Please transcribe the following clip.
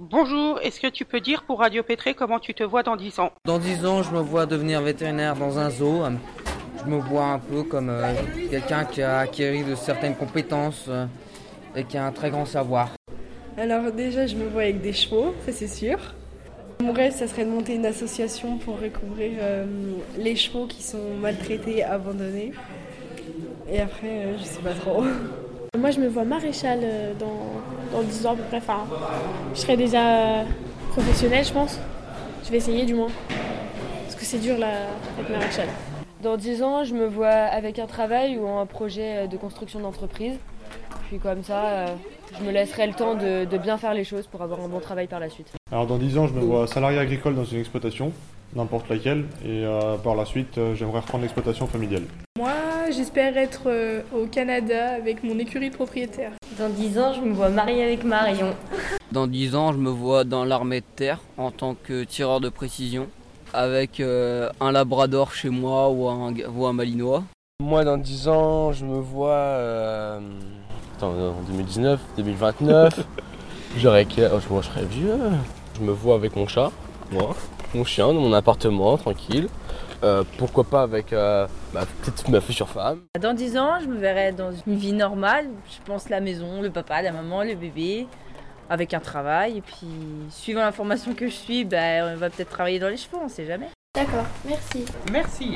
Bonjour, est-ce que tu peux dire pour Radio Pétré comment tu te vois dans 10 ans? Dans 10 ans, je me vois devenir vétérinaire dans un zoo. Je me vois un peu comme euh, quelqu'un qui a acquis de certaines compétences euh, et qui a un très grand savoir. Alors déjà, je me vois avec des chevaux, ça c'est sûr. Mon rêve, ça serait de monter une association pour recouvrir euh, les chevaux qui sont maltraités, abandonnés. Et après, euh, je sais pas trop. Moi, je me vois maréchal euh, dans, dans 10 ans à peu près. Enfin, je serai déjà professionnelle, je pense. Je vais essayer du moins. Parce que c'est dur là, être maréchal. Dans 10 ans, je me vois avec un travail ou un projet de construction d'entreprise. Puis comme ça, euh, je me laisserai le temps de, de bien faire les choses pour avoir un bon travail par la suite. Alors dans 10 ans, je me vois salarié agricole dans une exploitation, n'importe laquelle, et euh, par la suite, euh, j'aimerais reprendre l'exploitation familiale. Moi, j'espère être euh, au Canada avec mon écurie de propriétaire. Dans 10 ans, je me vois mariée avec Marion. Dans 10 ans, je me vois dans l'armée de terre en tant que tireur de précision avec euh, un labrador chez moi ou un, ou un malinois. Moi, dans 10 ans, je me vois. euh, Attends, en 2019, 2029. J'aurais oh, moi, je serais vieux. Je me vois avec mon chat, moi, mon chien, dans mon appartement, tranquille. Euh, pourquoi pas avec euh, ma petite ma future femme. Dans 10 ans, je me verrai dans une vie normale. Je pense la maison, le papa, la maman, le bébé, avec un travail. Et puis, suivant la formation que je suis, ben, on va peut-être travailler dans les chevaux, on sait jamais. D'accord, merci. Merci.